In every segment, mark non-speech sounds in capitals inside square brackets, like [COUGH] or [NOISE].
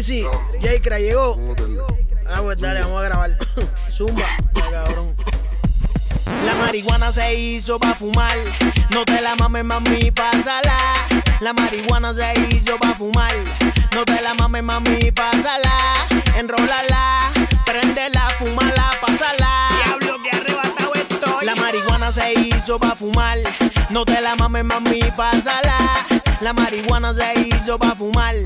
Chrissy, Jaycra llegó. Ah, pues dale, vamos a grabar. [COUGHS] Zumba, ya, cabrón. La marihuana se hizo pa' fumar. No te la mames, mami, pásala. La marihuana se hizo pa' fumar. No te la mames, mami, pásala. Enrólala, prendela, fumala, pásala. Diablo que arrebatado estoy. La marihuana se hizo pa' fumar. No te la mames, mami, pásala. La marihuana se hizo pa' fumar.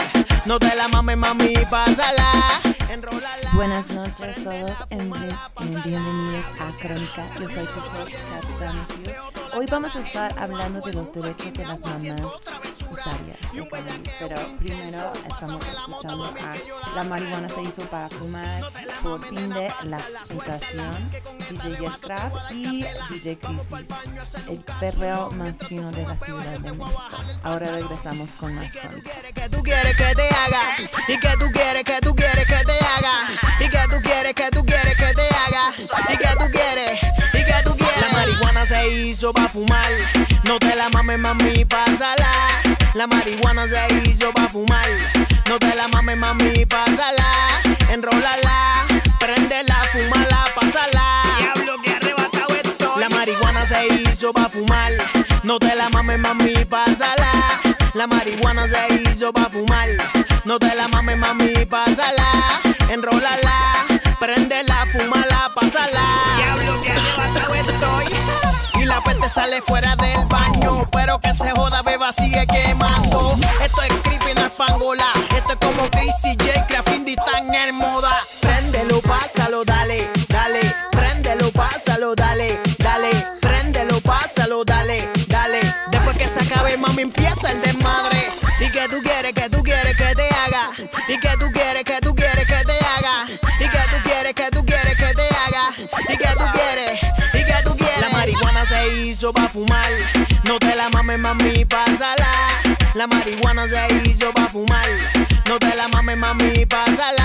No te la mames, mami, pásala. Enrólala. Buenas noches todos y bienvenidos a Crónica. Yo soy tu host. Hoy vamos a estar hablando de los derechos de las mamás usuarias de cannabis, pero primero estamos escuchando a La marihuana se hizo para fumar por fin de la sensación, DJ Jetcraft y DJ Crisis, el perreo más fino de la ciudad de México. Ahora regresamos con más haga y que tú quieres que tú quieres que te haga y que te haga y que tú quieres marihuana se hizo pa fumar no te la mames mami pásala la marihuana se hizo pa fumar no te la mames mami pásala enrólala prendela fumala pásala diablo que arrebatado estoy la marihuana se hizo pa fumar no te la mames mami pásala la marihuana se hizo pa fumar. No te la mames, mami, pásala. Enrólala, prendela, fumala, pásala. Diablo, que arrebatado estoy. Sale fuera del baño. Pero que se joda, beba, sigue quemando. Esto es creepy, no es pangola. Hizo pa' fumar. No te la mames, mami, pásala. La marihuana se hizo pa' fumar. No te la mames, mami, pásala.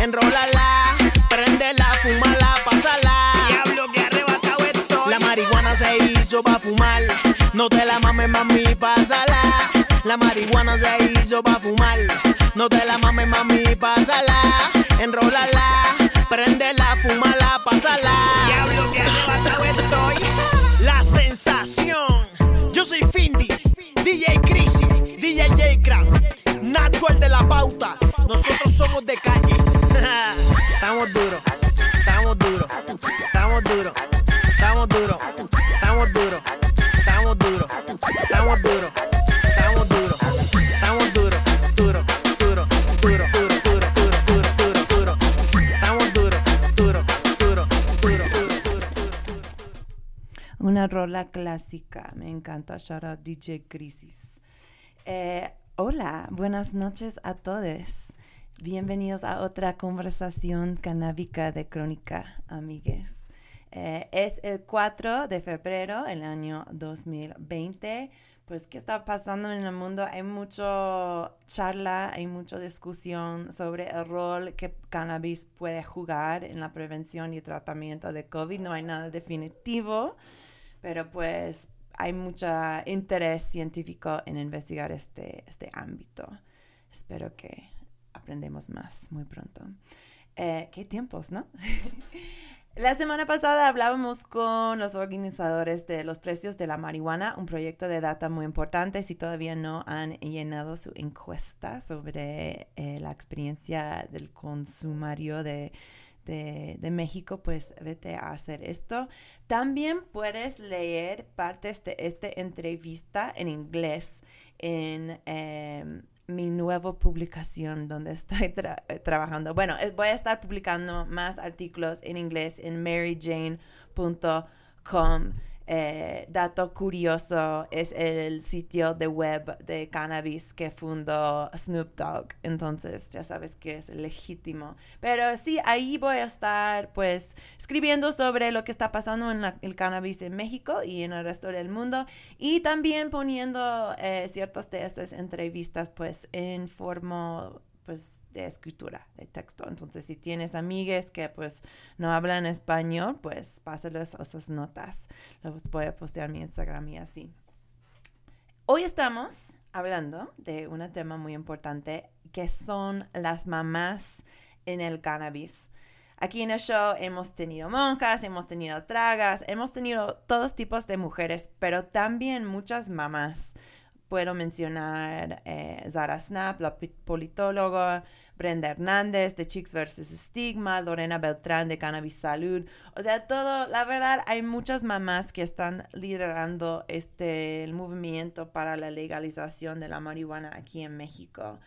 Enrólala, prendela, fumala, pásala. Diablo que arrebatado estoy. La marihuana se hizo pa' fumar. No te la mames, mami, pásala. La marihuana se hizo pa' fumar. No te la mames, mami, pásala. Enrólala, prendela, fumala, pásala. Diablo que arrebatado estoy. Nosotros somos de calle. Estamos duros, estamos duros, estamos duros, estamos duros, estamos duros, estamos duros, estamos duros, estamos duros, estamos duros, duro, duro, duro, duro, duro, duro, duro, duro, duro. Estamos duros, duro, duro, duro, duro, duro. Una rola clásica, me encanta. Shout out DJ Crisis. Eh, hola, buenas noches a todos. Bienvenidos a otra conversación canábica de Crónica, amigues. Eh, es el 4 de febrero, el año 2020. Pues, ¿qué está pasando en el mundo? Hay mucho charla, hay mucha discusión sobre el rol que cannabis puede jugar en la prevención y tratamiento de COVID. No hay nada definitivo, pero pues hay mucho interés científico en investigar este, este ámbito. Espero que aprendemos más muy pronto. Eh, qué tiempos, ¿no? [LAUGHS] La semana pasada hablábamos con los organizadores de los precios de la marihuana, un proyecto de data muy importante. Si todavía no han llenado su encuesta sobre eh, la experiencia del consumario de, de, de, México, pues vete a hacer esto. También puedes leer partes de esta entrevista en inglés en... Eh, mi nueva publicación donde estoy tra trabajando. Bueno, voy a estar publicando más artículos en inglés en maryjane.com. Eh, dato curioso es el sitio de web de cannabis que fundó Snoop Dogg. Entonces ya sabes que es legítimo. Pero sí, ahí voy a estar pues escribiendo sobre lo que está pasando en el cannabis en México y en el resto del mundo. Y también poniendo eh, ciertas de estas entrevistas pues en forma pues de escritura, de texto. Entonces, si tienes amigues que pues no hablan español, pues pásales esas notas. Los voy a postear en mi Instagram y así. Hoy estamos hablando de un tema muy importante que son las mamás en el cannabis. Aquí en el show hemos tenido monjas, hemos tenido tragas, hemos tenido todos tipos de mujeres, pero también muchas mamás. Puedo mencionar eh, Zara Snap, la politóloga, Brenda Hernández de Chicks vs. Stigma, Lorena Beltrán de Cannabis Salud. O sea, todo, la verdad, hay muchas mamás que están liderando este el movimiento para la legalización de la marihuana aquí en México.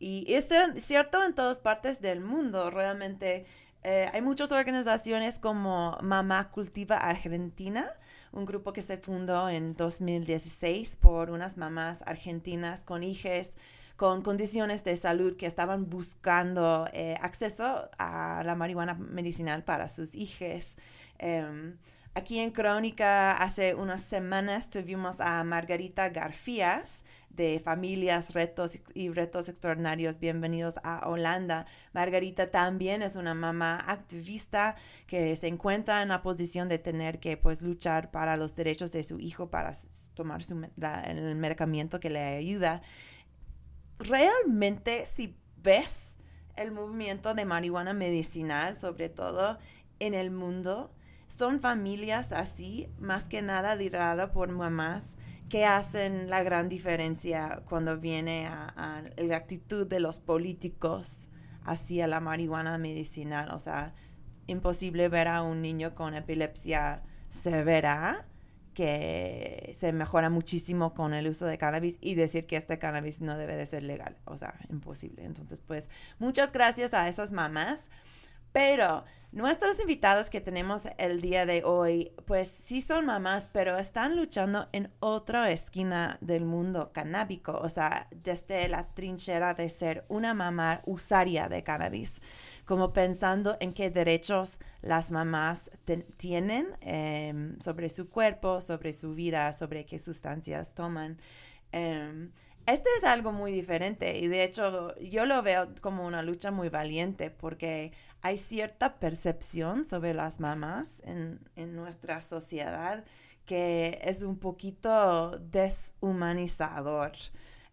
Y esto es cierto en todas partes del mundo. Realmente eh, hay muchas organizaciones como Mamá Cultiva Argentina, un grupo que se fundó en 2016 por unas mamás argentinas con hijos con condiciones de salud que estaban buscando eh, acceso a la marihuana medicinal para sus hijos. Em, aquí en Crónica hace unas semanas tuvimos a Margarita Garfías de Familias, Retos y Retos Extraordinarios. Bienvenidos a Holanda. Margarita también es una mamá activista que se encuentra en la posición de tener que pues luchar para los derechos de su hijo para tomar su, el medicamento que le ayuda realmente si ves el movimiento de marihuana medicinal, sobre todo en el mundo, son familias así, más que nada lideradas por mamás que hacen la gran diferencia cuando viene a, la actitud de los políticos hacia la marihuana medicinal. O sea, imposible ver a un niño con epilepsia severa que se mejora muchísimo con el uso de cannabis y decir que este cannabis no debe de ser legal, o sea, imposible. Entonces, pues, muchas gracias a esas mamás, pero nuestros invitados que tenemos el día de hoy, pues sí son mamás, pero están luchando en otra esquina del mundo canábico, o sea, desde la trinchera de ser una mamá usaria de cannabis como pensando en qué derechos las mamás tienen em, sobre su cuerpo, sobre su vida, sobre qué sustancias toman. Eh, este es algo muy diferente y de hecho yo lo veo como una lucha muy valiente porque hay cierta percepción sobre las mamás en, nuestra sociedad que es un poquito deshumanizador.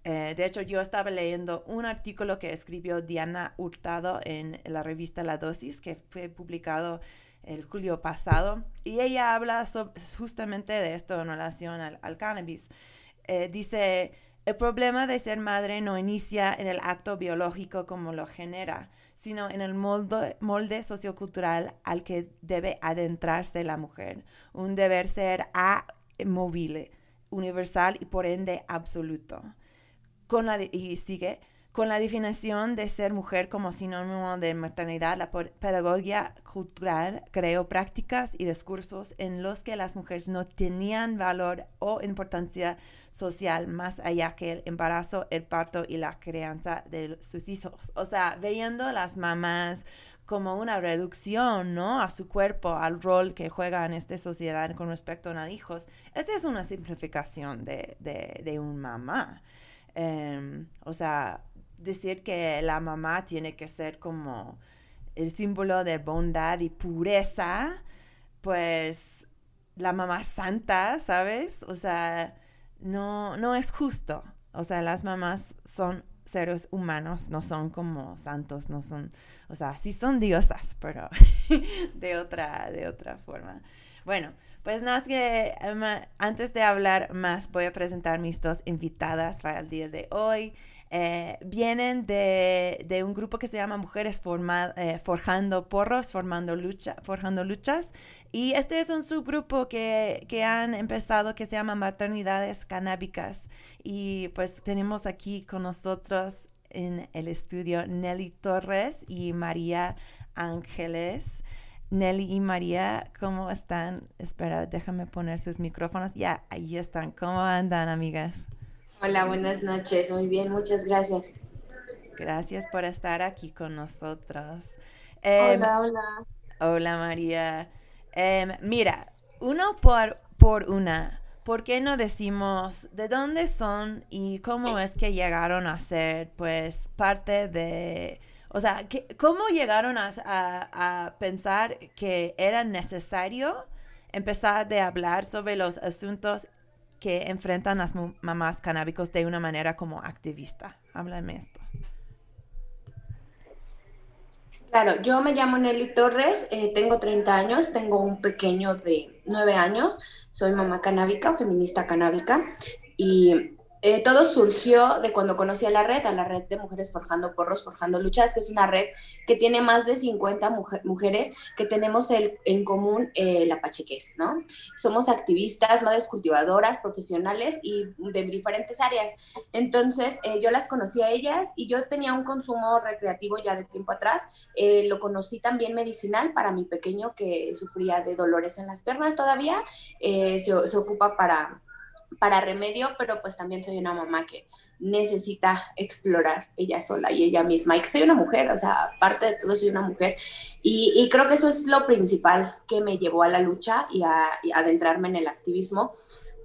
Eh, de hecho, yo estaba leyendo un artículo que escribió Diana Hurtado en la revista La Dosis, que fue publicado el julio pasado, y ella habla justamente de esto en relación al, cannabis. Eh, dice, el problema de ser madre no inicia en el acto biológico como lo genera, sino en el molde, molde sociocultural al que debe adentrarse la mujer, un deber ser móvil, universal y por ende absoluto. Con la y sigue con la definición de ser mujer como sinónimo de maternidad, la pedagogía cultural creó prácticas y discursos en los que las mujeres no tenían valor o importancia social más allá que el embarazo, el parto y la crianza de sus hijos. O sea, viendo a las mamás como una reducción, ¿no? A su cuerpo, al rol que juega en esta sociedad con respecto a hijos. Esta es una simplificación de, de, un mamá. Em, o sea, decir que la mamá tiene que ser como el símbolo de bondad y pureza, pues la mamá santa, ¿sabes? O sea, no, no es justo. O sea, las mamás son seres humanos, no son como santos, no son, o sea, sí son diosas, pero [LAUGHS] de otra, de otra forma. Bueno, pues nada, que antes de hablar más, voy a presentar mis dos invitadas para el día de hoy. Eh, vienen de, un grupo que se llama Mujeres eh, Forjando Porros, formando lucha, Forjando Luchas. Y este es un subgrupo que, que, han empezado que se llama Maternidades Canábicas. Y pues tenemos aquí con nosotros en el estudio Nelly Torres y María Ángeles. Nelly y María, ¿cómo están? Espera, déjame poner sus micrófonos. Ya, ahí están. ¿Cómo andan, amigas? Hola, buenas noches. Muy bien, muchas gracias. Gracias por estar aquí con nosotros. Em, hola, hola. Hola, María. Em, mira, uno por, por una. ¿Por qué no decimos de dónde son y cómo es que llegaron a ser, pues, parte de o sea, ¿cómo llegaron a, pensar que era necesario empezar de hablar sobre los asuntos que enfrentan las mamás canábicos de una manera como activista. Háblame esto. Claro, yo me llamo Nelly Torres, eh, tengo 30 años, tengo un pequeño de 9 años, soy mamá canábica, feminista canábica, y eh, todo surgió de cuando conocí a la red, a la red de Mujeres Forjando Porros, Forjando Luchas, que es una red que tiene más de 50 mujeres que tenemos en común eh, la pachequez, ¿no? Somos activistas, madres cultivadoras, profesionales y de diferentes áreas. Entonces, eh, yo las conocí a ellas y yo tenía un consumo recreativo ya de tiempo atrás. lo conocí también medicinal para mi pequeño que sufría de dolores en las piernas todavía. se ocupa para para remedio, pero pues también soy una mamá que necesita explorar ella sola y ella misma. Y que soy una mujer, o sea, aparte de todo soy una mujer. Y, creo que eso es lo principal que me llevó a la lucha y a, adentrarme en el activismo,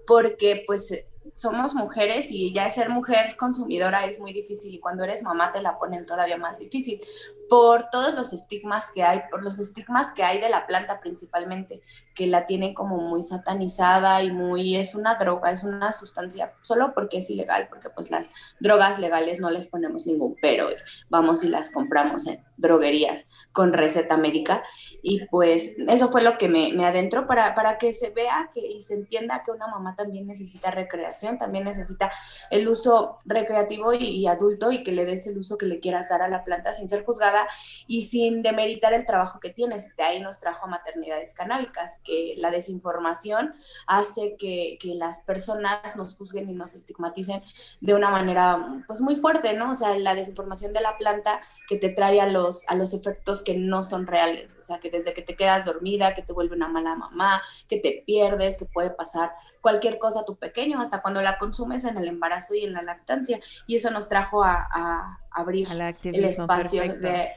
porque pues somos mujeres y ya ser mujer consumidora es muy difícil y cuando eres mamá te la ponen todavía más difícil por todos los estigmas que hay, por los estigmas que hay de la planta principalmente, que la tienen como muy satanizada y muy es una droga, es una sustancia solo porque es ilegal, porque pues las drogas legales no les ponemos ningún pero, vamos y las compramos en droguerías con receta médica. Y pues eso fue lo que me, adentró para, para que se vea que, y se entienda que una mamá también necesita recreación, también necesita el uso recreativo y, y adulto y que le des el uso que le quieras dar a la planta sin ser juzgada y sin demeritar el trabajo que tienes. De ahí nos trajo maternidades canábicas, que la desinformación hace que, que las personas nos juzguen y nos estigmaticen de una manera pues muy fuerte, ¿no? O sea, la desinformación de la planta que te trae a los, a los efectos que no son reales, o sea, que desde que te quedas dormida, que te vuelve una mala mamá, que te pierdes, que puede pasar cualquier cosa a tu pequeño, hasta cuando la consumes en el embarazo y en la lactancia. Y eso nos trajo a, a abrir el espacio de,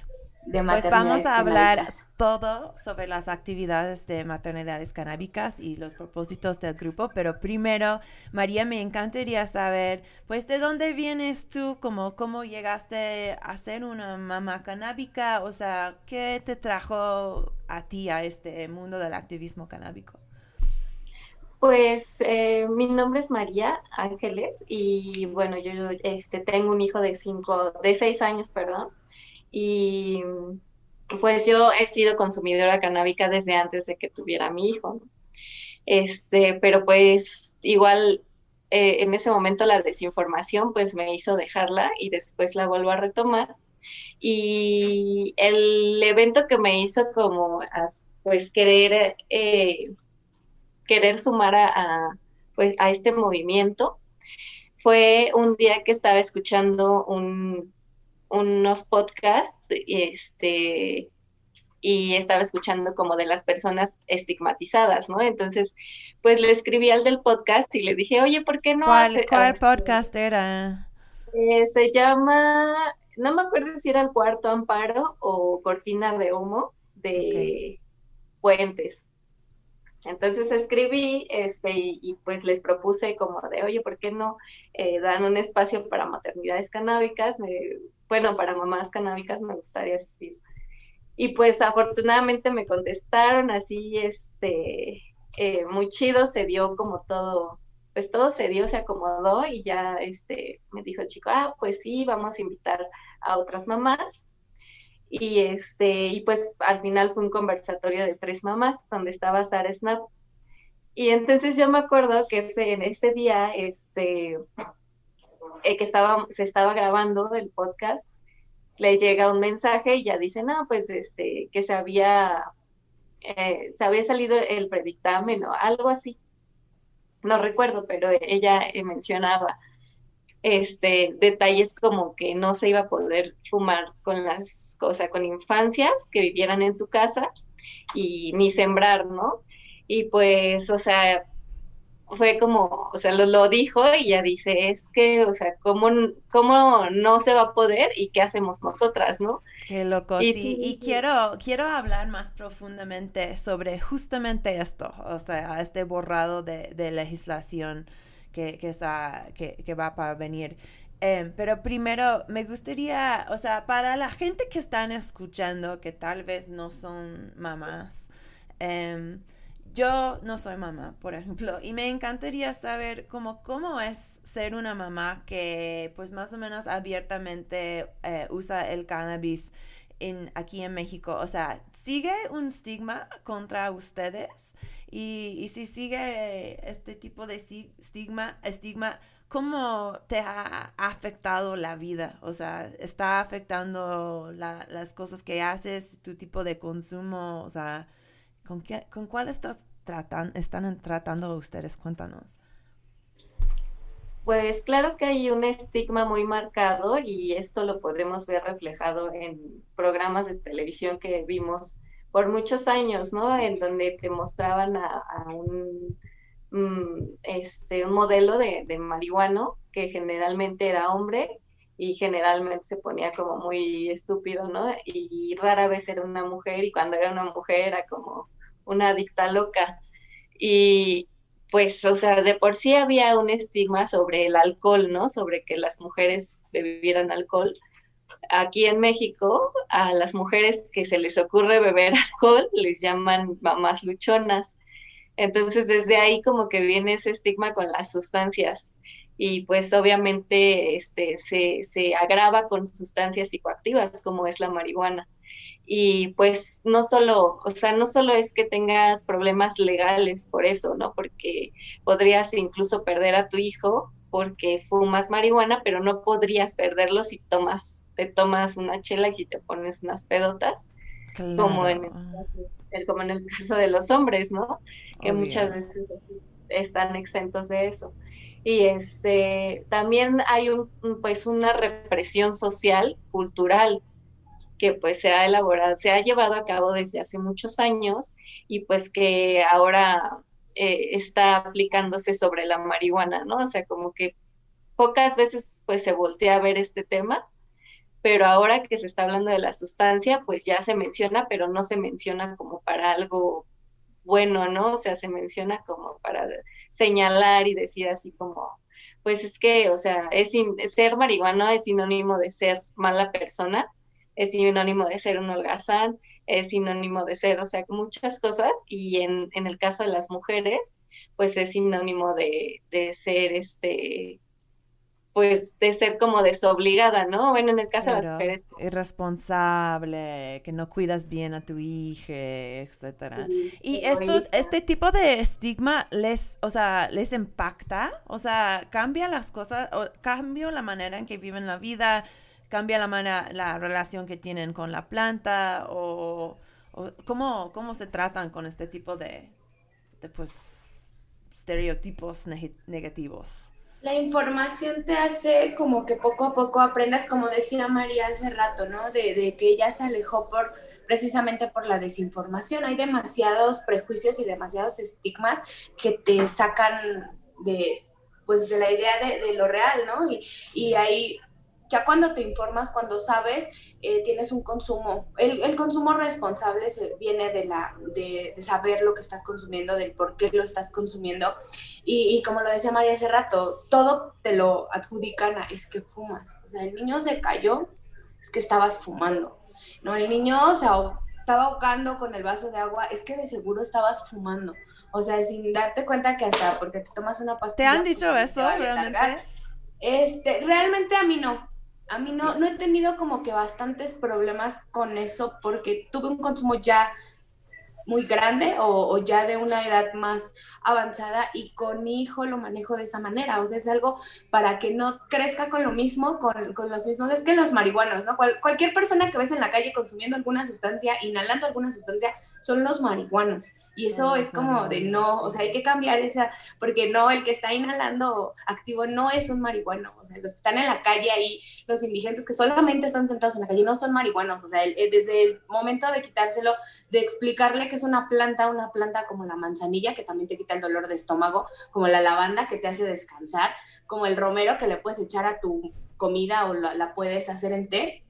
pues vamos a hablar todo sobre las actividades de maternidades canábicas y los propósitos del grupo, pero primero, María, me encantaría saber, pues, ¿de dónde vienes tú? ¿Cómo, cómo llegaste a ser una mamá canábica? O sea, ¿qué te trajo a ti a este mundo del activismo canábico? Pues eh, mi nombre es María Ángeles y bueno, yo este, tengo un hijo de cinco, de seis años, perdón, y pues yo he sido consumidora canábica desde antes de que tuviera mi hijo. Este, pero pues igual eh, en ese momento la desinformación pues me hizo dejarla y después la vuelvo a retomar. Y el evento que me hizo como pues querer, eh, querer sumar a, pues, a este movimiento fue un día que estaba escuchando un unos podcasts este, y estaba escuchando como de las personas estigmatizadas, ¿no? Entonces, pues le escribí al del podcast y le dije, oye, ¿por qué no? ¿Cuál, podcast era? Eh, se llama, no me acuerdo si era el cuarto amparo o cortina de humo de Puentes. Entonces escribí este, y, pues les propuse como de, oye, ¿por qué no eh, dan un espacio para maternidades canábicas? Me, bueno, para mamás canábicas me gustaría asistir. Y pues afortunadamente me contestaron así, este, eh, muy chido, se dio como todo, pues todo se dio, se acomodó y ya, este, me dijo el chico, ah, pues sí, vamos a invitar a otras mamás. Y este, y pues al final fue un conversatorio de tres mamás donde estaba Sara Snap. Y entonces yo me acuerdo que ese, en ese día, este, eh, que estaba, se estaba grabando el podcast, le llega un mensaje y ya dice, no, pues este, que se había, eh, se había salido el predictamen o algo así. No recuerdo, pero ella eh, mencionaba este detalles como que no se iba a poder fumar con las cosas, con infancias que vivieran en tu casa y ni sembrar, ¿no? Y pues, o sea, fue como, o sea, lo, dijo y ya dice, es que, o sea, ¿cómo, ¿cómo no se va a poder y qué hacemos nosotras, no? Qué loco, y, sí. Y quiero, quiero hablar más profundamente sobre justamente esto, o sea, este borrado de, legislación que, que, está, que, que va para venir. Em, pero primero me gustaría, o sea, para la gente que están escuchando, que tal vez no son mamás, eh, yo no soy mamá, por ejemplo, y me encantaría saber cómo, cómo es ser una mamá que pues más o menos abiertamente eh, usa el cannabis en, aquí en México? O sea, ¿sigue un estigma contra ustedes? Y, si sigue este tipo de estigma, estigma, ¿cómo te ha afectado la vida? O sea, ¿está afectando las cosas que haces, tu tipo de consumo? O sea, ¿con, qué, con cuál estás tratan, están tratando ustedes? Cuéntanos. Pues claro que hay un estigma muy marcado y esto lo podemos ver reflejado en programas de televisión que vimos por muchos años, ¿no? En donde te mostraban a, un, mm, este, un modelo de, de marihuano que generalmente era hombre y generalmente se ponía como muy estúpido, ¿no? Y rara vez era una mujer y cuando era una mujer era como una adicta loca. Y, pues, o sea, de por sí había un estigma sobre el alcohol, ¿no? Sobre que las mujeres bebieran alcohol. Aquí en México, a las mujeres que se les ocurre beber [LAUGHS] alcohol les llaman mamás luchonas. Entonces, desde ahí como que viene ese estigma con las sustancias y pues obviamente este, se, se agrava con sustancias psicoactivas como es la marihuana y pues no solo, o sea, no solo es que tengas problemas legales por eso, ¿no? Porque podrías incluso perder a tu hijo porque fumas marihuana, pero no podrías perderlo si tomas, te tomas una chela y si te pones unas pedotas, como, en el, como en el caso de los hombres, ¿no? Que muchas veces están exentos de eso. Y este, también hay un, pues una represión social, cultural, que pues se ha elaborado, se ha llevado a cabo desde hace muchos años y pues que ahora eh, está aplicándose sobre la marihuana, ¿no? O sea, como que pocas veces pues se voltea a ver este tema, pero ahora que se está hablando de la sustancia, pues ya se menciona, pero no se menciona como para algo bueno, ¿no? O sea, se menciona como para señalar y decir así como, pues es que, o sea, es ser marihuana es sinónimo de ser mala persona, es sinónimo de ser un holgazán, es sinónimo de ser, o sea, muchas cosas, y en, en el caso de las mujeres, pues es sinónimo de, de ser, este, pues de ser como desobligada, ¿no? Bueno, en el caso de las mujeres. Irresponsable, que no cuidas bien a tu hija, etcétera. y esto, este tipo de estigma les, o sea, les impacta, o sea, cambia las cosas, o cambia la manera en que viven la vida, cambia la, manera, la relación que tienen con la planta o, cómo, cómo se tratan con este tipo de, pues, estereotipos negativos. La información te hace como que poco a poco aprendas, como decía María hace rato, ¿no? De, de que ella se alejó por precisamente por la desinformación. Hay demasiados prejuicios y demasiados estigmas que te sacan de, pues, de la idea de, de lo real, ¿no? Y, y hay ya cuando te informas, cuando sabes, eh, tienes un consumo. El, consumo responsable se viene de, la, de, saber lo que estás consumiendo, del por qué lo estás consumiendo. Y, como lo decía María hace rato, todo te lo adjudican a es que fumas. O sea, el niño se cayó, es que estabas fumando. No, el niño se estaba ahogando con el vaso de agua, es que de seguro estabas fumando. O sea, sin darte cuenta que hasta porque te tomas una pastilla. ¿Te han dicho eso realmente? Este, realmente a mí no. A mí no, no he tenido como que bastantes problemas con eso porque tuve un consumo ya muy grande o, ya de una edad más avanzada y con mi hijo lo manejo de esa manera. O sea, es algo para que no crezca con lo mismo, con, con los mismos, es que los marihuanos, ¿no? cualquier persona que ves en la calle consumiendo alguna sustancia, inhalando alguna sustancia, son los marihuanos. Y eso es como de no, o sea, hay que cambiar esa, porque no, el que está inhalando activo no es un marihuano, o sea, los que están en la calle ahí, los indigentes que solamente están sentados en la calle no son marihuanos, o sea, desde el momento de quitárselo, de explicarle que es una planta, una planta como la manzanilla, que también te quita el dolor de estómago, como la lavanda que te hace descansar, como el romero que le puedes echar a tu comida o la, la puedes hacer en té,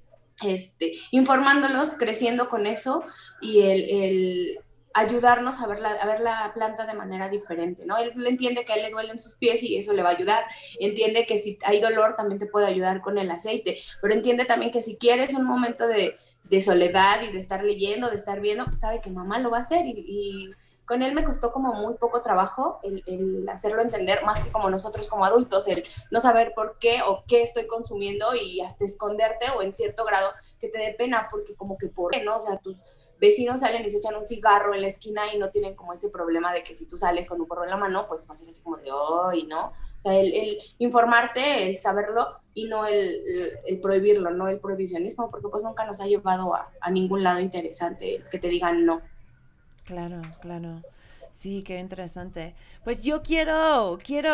este, informándolos, creciendo con eso y el, ayudarnos a ver, la, a ver la planta de manera diferente, ¿no? Él, entiende que a él le duelen sus pies y eso le va a ayudar. Entiende que si hay dolor también te puede ayudar con el aceite, pero entiende también que si quieres un momento de, soledad y de estar leyendo, de estar viendo, sabe que mamá lo va a hacer y, con él me costó como muy poco trabajo el, hacerlo entender, más que como nosotros como adultos, el no saber por qué o qué estoy consumiendo y hasta esconderte o en cierto grado que te dé pena, porque como que por qué, ¿no? O sea, tus vecinos salen y se echan un cigarro en la esquina y no tienen como ese problema de que si tú sales con un porro en la mano, pues va a ser así como de, hoy, ¿no? O sea, el, informarte, el saberlo y no el, prohibirlo, no el prohibicionismo, porque pues nunca nos ha llevado a, a ningún lado interesante que te digan no. Claro, claro. Sí, qué interesante. Pues yo quiero, quiero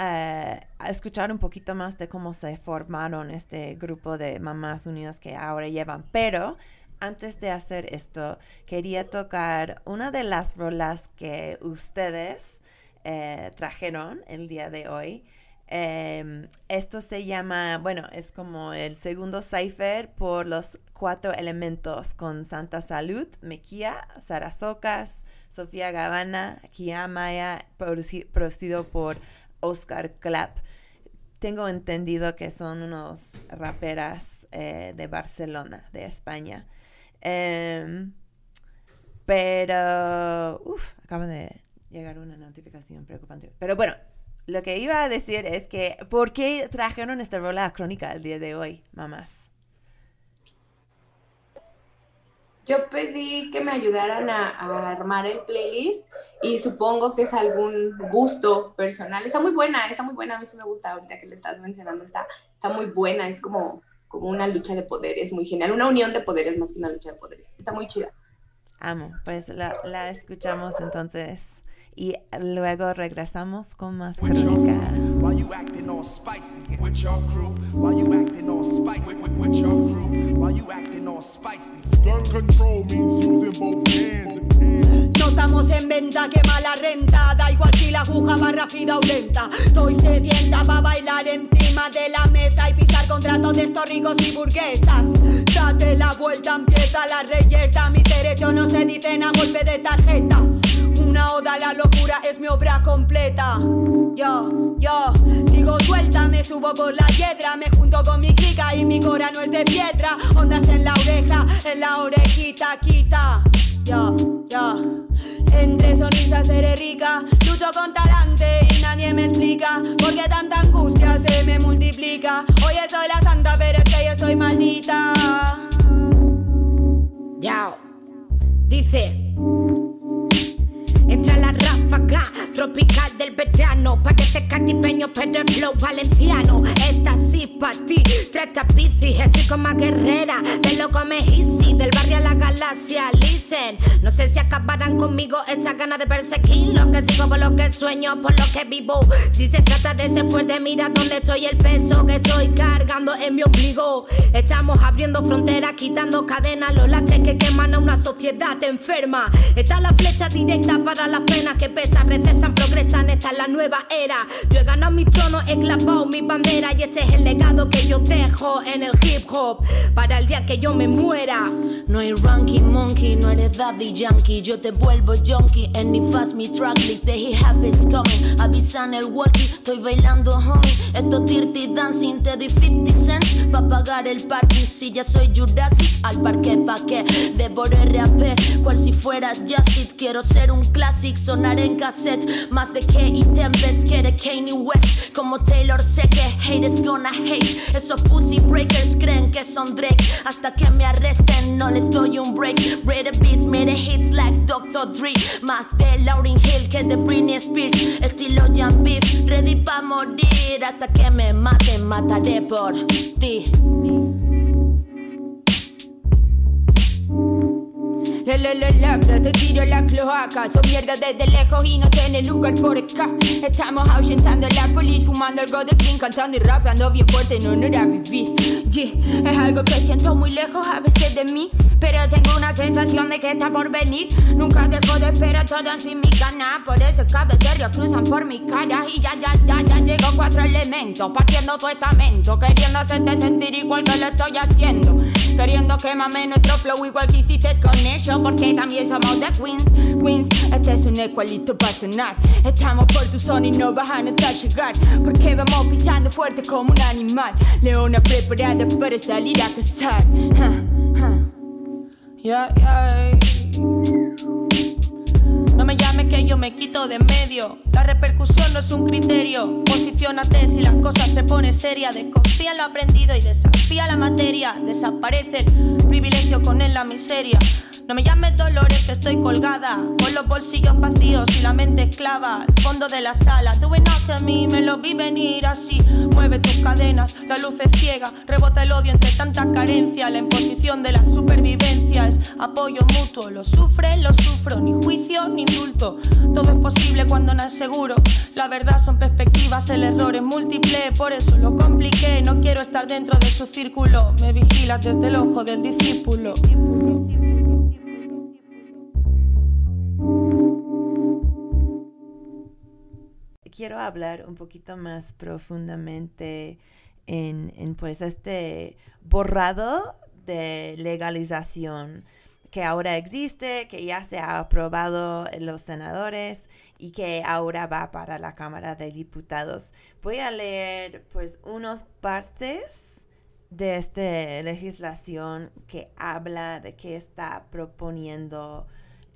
eh, escuchar un poquito más de cómo se formaron este grupo de mamás unidas que ahora llevan, pero antes de hacer esto, quería tocar una de las rolas que ustedes eh, trajeron el día de hoy. Em, esto se llama, bueno, es como el segundo cipher por los cuatro elementos con Santa Salud, Mequía, Sarasocas, Sofía Gavana, Kia Maya, producido por Oscar Clapp. Tengo entendido que son unos raperas eh, de Barcelona, de España. Em, pero, uff, acaba de llegar una notificación preocupante. Pero bueno, lo que iba a decir es que, ¿por qué trajeron esta rola crónica el día de hoy, mamás? Yo pedí que me ayudaran a, armar el playlist y supongo que es algún gusto personal. Está muy buena, está muy buena, a mí sí me gusta ahorita que le estás mencionando, está, está muy buena, es como, como una lucha de poderes muy genial, una unión de poderes más que una lucha de poderes, está muy chida. Amo, pues la, la escuchamos entonces y luego regresamos con más crónica. No estamos en venta, que mala renta. Da igual si la aguja va rápida o lenta. Estoy sedienta para bailar encima de la mesa y pisar contratos de estos ricos y burguesas. Date la vuelta, empieza la reyerta. Mis derechos no se dicen a golpe de tarjeta. Una oda a la locura es mi obra completa. Yo, yo, sigo suelta, me subo por la piedra, me junto con mi clica y mi cora no es de piedra. Ondas en la oreja, en la orejita, quita. Yo, yo, entre sonrisas seré rica, lucho con talante y nadie me explica por qué tanta angustia se me multiplica. Oye, soy la santa, pero es que yo estoy maldita. Ya, dice. Entra la ráfaga tropical del verano. Parece caribeño, pero el flow valenciano. Esta sí pa' ti, trata bici. Estoy como más guerrera, de loco me. Del barrio a la galaxia, listen. No sé si acabarán conmigo estas ganas de perseguir lo que sigo por lo que sueño, por lo que vivo. Si se trata de ser fuerte, mira dónde estoy, el peso que estoy cargando en mi ombligo. Estamos abriendo fronteras, quitando cadenas, los lastres que queman a una sociedad enferma. Está la flecha directa para las penas que pesan, recesan, progresan, esta es la nueva era. Yo he ganado mi trono, he clavado mi bandera y este es el legado que yo dejo en el hip hop para el día que yo me muera. No hay ranking monkey, no eres daddy yankee, yo te vuelvo junkie. Any fast me tracklist, the hip hop is coming. Avisan el walkie, estoy bailando homie. Esto dirty dancing, te doy 50 cents pa' pagar el party. Si ya soy Jurassic, al parque pa' que devore rap, cual si fuera Jacid. Quiero ser un clásico sonar en cassette. Más de que y Tempest que de Kanye West. Como Taylor sé que haters gonna hate. Esos pussy breakers creen que son Drake. Hasta que me arresten, no les doy un break. Red Beast made hits like Dr. Dre. Más de Lauryn Hill que de Britney Spears. Estilo Jan Beef, ready pa' morir. Hasta que me maten, mataré por ti. Le, le, le, te tiro la cloaca. Son mierda desde lejos y no tiene lugar por acá. Estamos ahuyentando la policía, fumando algo de clean, cantando y rapeando bien fuerte. No, no era vivir. Yeah. Es algo que siento muy lejos a veces de mí. Pero tengo una sensación de que está por venir. Nunca dejo de esperar todo sin mi gana. Por eso cabe serio cruzan por mi cara. Y ya, ya, ya, ya llegó cuatro elementos. Partiendo tu estamento. Queriendo hacerte sentir igual que lo estoy haciendo. Queriendo quemarme nuestro flow igual que hiciste con ellos porque también somos de Queens. Queens, este es un ecualito para sonar. Estamos por tu zona y no vas a notar llegar. Porque vamos pisando fuerte como un animal. Leona preparada para salir a cazar. Yeah. Me llame yo me quito de en medio. La repercusión no es un criterio. Posiciónate si las cosas se pone seria. Desconfía en lo aprendido y desafía la materia. Desaparece el privilegio con él la miseria. No me llames dolores que estoy colgada. Con los bolsillos vacíos y la mente esclava. Fondo de la sala, tuve a mí Me lo vi venir así. Mueve tus cadenas, la luz es ciega. Rebota el odio entre tanta carencia. La imposición de la supervivencia Es apoyo mutuo, lo sufre, lo sufro. Ni juicio, ni indulto. Todo es posible cuando no es seguro. La verdad son perspectivas, el error es múltiple. Por eso lo compliqué. No quiero estar dentro de su círculo. Me vigilas desde el ojo del discípulo quiero hablar un poquito más profundamente en, pues este borrado de legalización que ahora existe, que ya se ha aprobado en los senadores y que ahora va para la Cámara de Diputados. Voy a leer pues unas partes de esta legislación que habla de qué está proponiendo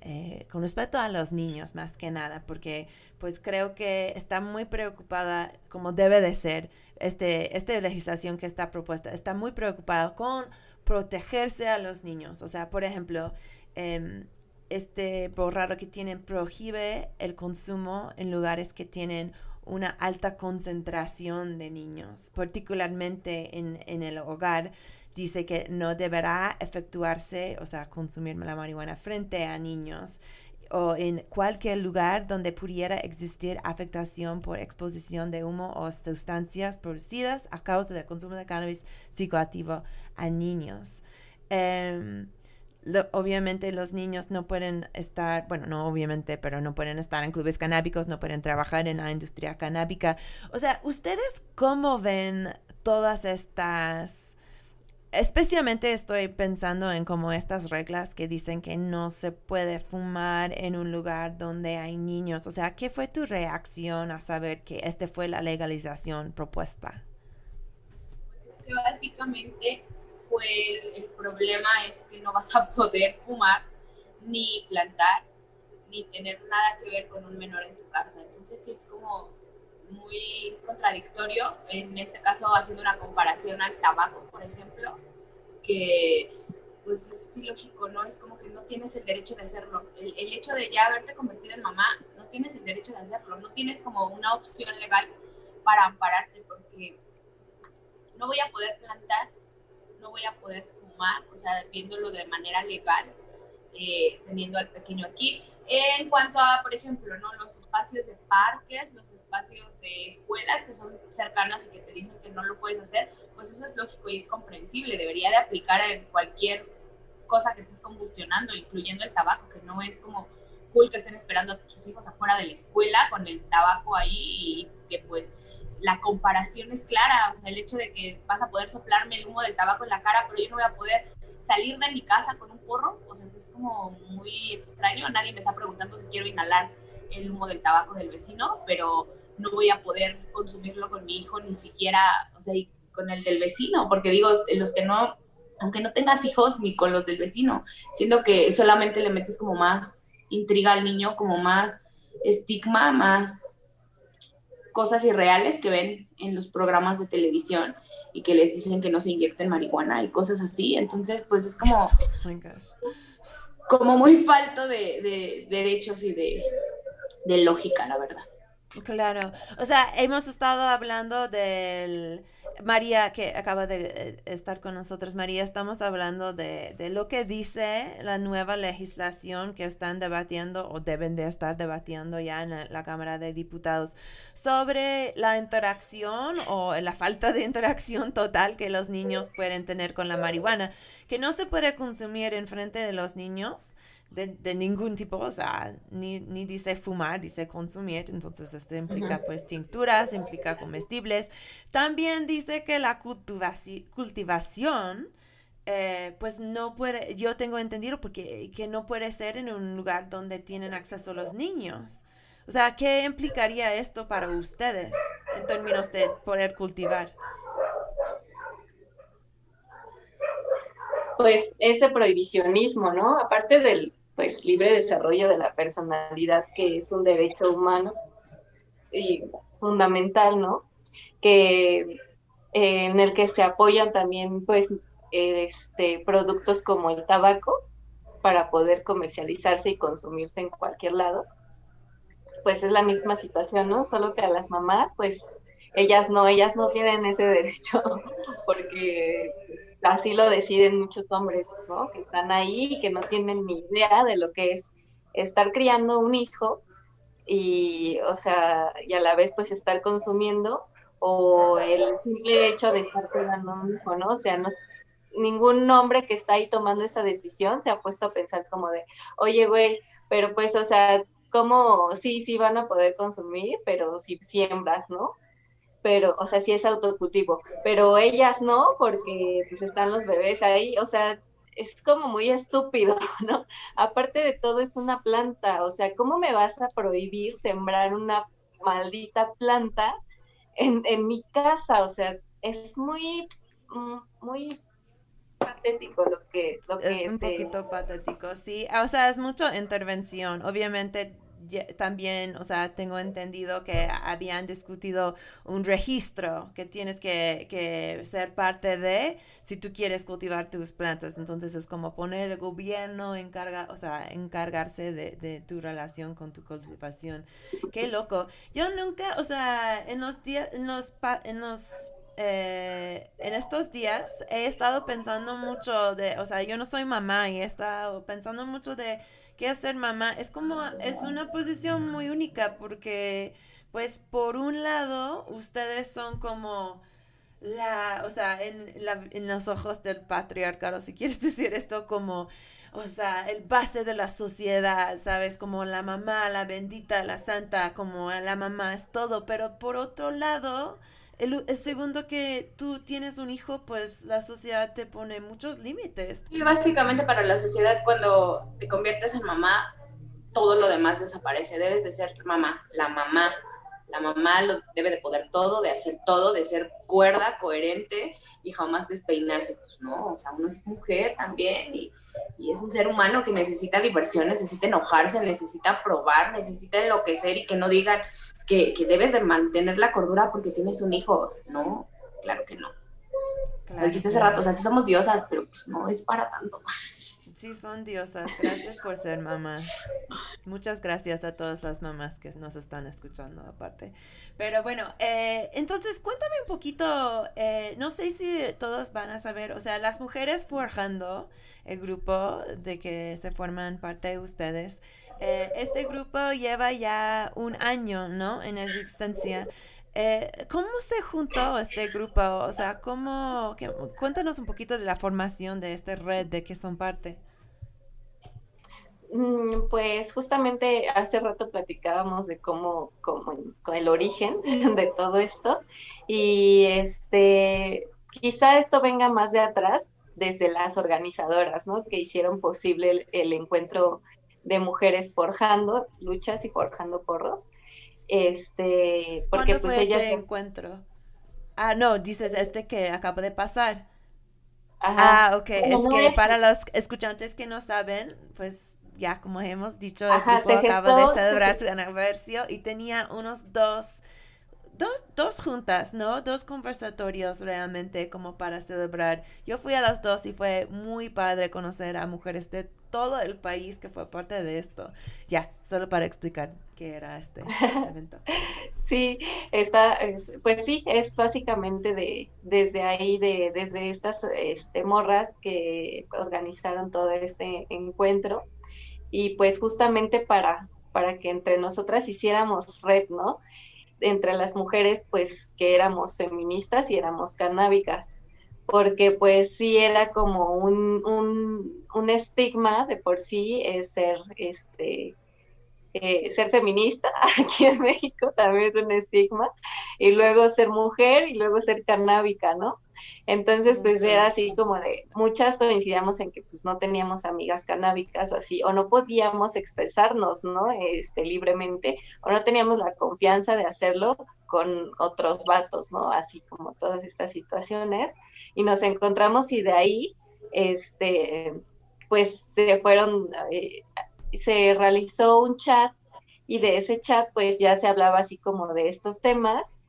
eh, con respecto a los niños más que nada, porque pues creo que está muy preocupada, como debe de ser, este, esta legislación que está propuesta, está muy preocupada con protegerse a los niños. O sea, por ejemplo, em, este borrado que tienen prohíbe el consumo en lugares que tienen una alta concentración de niños, particularmente en, en el hogar dice que no deberá efectuarse, o sea, consumir la marihuana frente a niños o en cualquier lugar donde pudiera existir afectación por exposición de humo o sustancias producidas a causa del consumo de cannabis psicoactivo a niños. Em, obviamente los niños no pueden estar, bueno, no obviamente, pero no pueden estar en clubes canábicos, no pueden trabajar en la industria canábica. O sea, ¿ustedes cómo ven todas estas especialmente estoy pensando en como estas reglas que dicen que no se puede fumar en un lugar donde hay niños. O sea, ¿qué fue tu reacción a saber que esta fue la legalización propuesta? Pues es que básicamente fue el, el problema es que no vas a poder fumar ni plantar ni tener nada que ver con un menor en tu casa. Entonces sí es como muy contradictorio, en este caso haciendo una comparación al tabaco, por ejemplo, que pues es ilógico, ¿no? Es como que no tienes el derecho de hacerlo. El, el, hecho de ya haberte convertido en mamá, no tienes el derecho de hacerlo, no tienes como una opción legal para ampararte porque no voy a poder plantar, no voy a poder fumar, o sea, viéndolo de manera legal, eh, teniendo al pequeño aquí. En cuanto a, por ejemplo, ¿no? los espacios de parques, los espacios de escuelas que son cercanas y que te dicen que no lo puedes hacer, pues eso es lógico y es comprensible. Debería de aplicar en cualquier cosa que estés combustionando, incluyendo el tabaco, que no es como cool que estén esperando a sus hijos afuera de la escuela con el tabaco ahí y que pues la comparación es clara, o sea, el hecho de que vas a poder soplarme el humo del tabaco en la cara, pero yo no voy a poder salir de mi casa con un porro, o sea, es como muy extraño, nadie me está preguntando si quiero inhalar el humo del tabaco del vecino, pero no voy a poder consumirlo con mi hijo, ni siquiera, o sea, con el del vecino, porque digo, los que no, aunque no tengas hijos, ni con los del vecino, siendo que solamente le metes como más intriga al niño, como más estigma, más cosas irreales que ven en los programas de televisión y que les dicen que no se inyecten marihuana y cosas así. Entonces, pues es como, como muy falto de, de derechos y de, de lógica, la verdad. Claro, o sea, hemos estado hablando del María, que acaba de eh, estar con nosotros, María, estamos hablando de, lo que dice la nueva legislación que están debatiendo o deben de estar debatiendo ya en la, Cámara de Diputados sobre la interacción o la falta de interacción total que los niños pueden tener con la marihuana, que no se puede consumir en frente de los niños de, ningún tipo, o sea, ni, ni, dice fumar, dice consumir, entonces esto implica pues tinturas, implica comestibles. También dice que la cultivación, eh, pues no puede, yo tengo entendido porque que no puede ser en un lugar donde tienen acceso los niños. O sea, ¿qué implicaría esto para ustedes en términos de poder cultivar? Pues ese prohibicionismo, ¿no? Aparte del, pues libre desarrollo de la personalidad, que es un derecho humano y fundamental, ¿no? Que eh, en el que se apoyan también pues este productos como el tabaco para poder comercializarse y consumirse en cualquier lado. Pues es la misma situación, ¿no? Solo que a las mamás pues ellas no, ellas no tienen ese [LAUGHS] derecho porque así lo deciden muchos hombres, ¿no? Que están ahí y que no tienen ni idea de lo que es estar criando un hijo y, o sea, y a la vez pues estar consumiendo o el simple hecho de estar cuidando un hijo, ¿no? O sea, no, ningún hombre que está ahí tomando esa decisión se ha puesto a pensar como de, oye, güey, pero pues, o sea, ¿cómo? Sí, sí van a poder consumir, pero si siembras, ¿no? Pero, o sea, sí es autocultivo, pero ellas no, porque pues están los bebés ahí, o sea, es como muy estúpido, [LAUGHS] ¿no? Aparte de todo es una planta, o sea, ¿cómo me vas a prohibir sembrar una maldita planta en, en mi casa? O sea, es muy, mm, muy patético lo que, lo que es un poquito patético, sí, o sea, es mucha intervención, obviamente también, o sea, tengo entendido que habían discutido un registro que tienes que, que, ser parte de si tú quieres cultivar tus plantas. Entonces es como poner el gobierno encarga, o sea, encargarse de, tu relación con tu cultivación. Qué loco. Yo nunca, o sea, en los días, en los, en los eh, en estos días he estado pensando mucho de, o sea, yo no soy mamá y he estado pensando mucho de que hacer mamá es como, es una posición muy única porque, pues, por un lado, ustedes son como la, o sea, en, la, en los ojos del patriarcado, si quieres [LAUGHS] decir esto como, o sea, el base de la sociedad, ¿sabes? Como la mamá, la bendita, la santa, como la mamá es todo, pero por otro lado, el, segundo que tú tienes un hijo, pues la sociedad te pone muchos límites. Y básicamente para la sociedad cuando te conviertes en mamá, todo lo demás desaparece. Debes de ser mamá, la mamá. La mamá lo debe de poder todo, de hacer todo, de ser cuerda, coherente y jamás despeinarse. Pues no, o sea, uno es mujer también y, y es un ser humano que necesita diversión, necesita enojarse, necesita probar, necesita enloquecer y que no digan, que, debes de mantener la cordura porque tienes un hijo. no, claro que no. Dijiste hace rato, o sea, sí somos diosas, pero pues no es para tanto. Sí, son diosas. Gracias por ser mamás. Muchas gracias a todas las mamás que nos están escuchando aparte. Pero bueno, eh, entonces cuéntame un poquito, eh, no sé si todos van a saber, o sea, las mujeres forjando el grupo de que se forman parte de ustedes. Eh, este grupo lleva ya un año, ¿no? En existencia. Eh, ¿Cómo se juntó este grupo? O sea, ¿cómo? cuéntanos un poquito de la formación de esta red de que son parte. Mm, pues justamente hace rato platicábamos de cómo, cómo con el origen [LAUGHS] de todo esto y este quizá esto venga más de atrás desde las organizadoras, ¿no? Que hicieron posible el encuentro de mujeres forjando luchas y forjando porros. Este, porque pues fue este encuentro? Ah, no, dices este que acaba de pasar. Ah, ok. Es que para los escuchantes que no saben, pues ya como hemos dicho, el grupo acaba de celebrar su [LAUGHS] aniversario y tenía unos dos dos, dos juntas, ¿no? Dos conversatorios realmente como para celebrar. Yo fui a las dos y fue muy padre conocer a mujeres de todo el país que fue parte de esto. Ya, solo para explicar qué era este [LAUGHS] evento. Sí, está, pues sí, es básicamente de desde ahí, de desde estas este, morras que organizaron todo este encuentro y pues justamente para para que entre nosotras hiciéramos red, ¿no? Entre las mujeres, pues que éramos feministas y éramos canábicas, porque pues sí era como un, un, un estigma de por sí es ser este eh, ser feminista [LAUGHS] aquí en México también es un estigma, y luego ser mujer y luego ser canábica, ¿no? Entonces, pues era así como de, muchas coincidíamos en que pues no teníamos amigas canábicas o así, o no podíamos expresarnos, ¿no? Este, libremente, o no teníamos la confianza de hacerlo con otros vatos, ¿no? Así como todas estas situaciones, y nos encontramos y de ahí, este, pues se fueron... Eh, se realizó un chat y de ese chat pues ya se hablaba así como de estos temas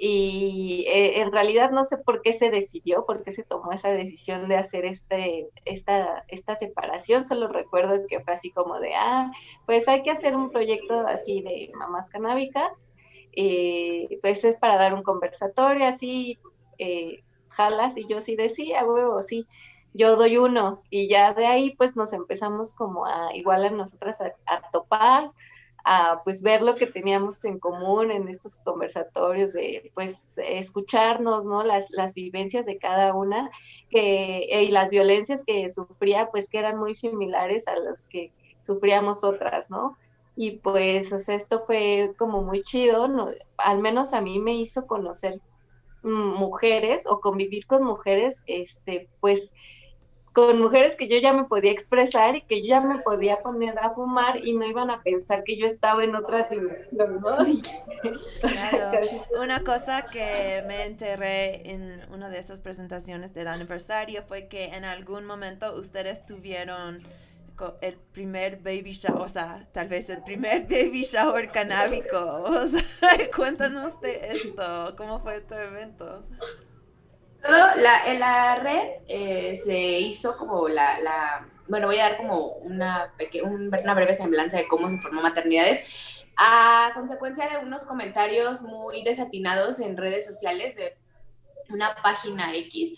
y eh, en realidad no sé por qué se decidió, por qué se tomó esa decisión de hacer este, esta, esta separación, solo recuerdo que fue así como de, ah, pues hay que hacer un proyecto así de mamás canábicas, eh, pues es para dar un conversatorio así, eh, jalas y yo sí decía, huevo, sí, yo doy uno y ya de ahí pues nos empezamos como a igual a nosotras a topar, a pues ver lo que teníamos en común en estos conversatorios de pues escucharnos, ¿no? Las, las vivencias de cada una que, eh, y las violencias que sufría pues que eran muy similares a las que sufríamos otras, ¿no? Y pues esto fue como muy chido, ¿no? al menos a mí me hizo conocer mm, mujeres o convivir con mujeres, este, pues con mujeres que yo ya me podía expresar y que yo ya me podía poner a fumar y no iban a pensar que yo estaba en otra dimensión, ¿no? [LAUGHS] Claro. Una cosa que me enteré en una de esas presentaciones del aniversario fue que en algún momento ustedes tuvieron el primer baby shower, o sea, tal vez el primer [LAUGHS] baby shower canábico. O sea, [LAUGHS] cuéntanos de esto, ¿cómo fue este evento? Todo, la, en la red eh, se hizo como la, la, bueno, voy a dar como una, una breve semblanza de cómo se formó Maternidades, a consecuencia de unos comentarios muy desatinados en redes sociales de una página X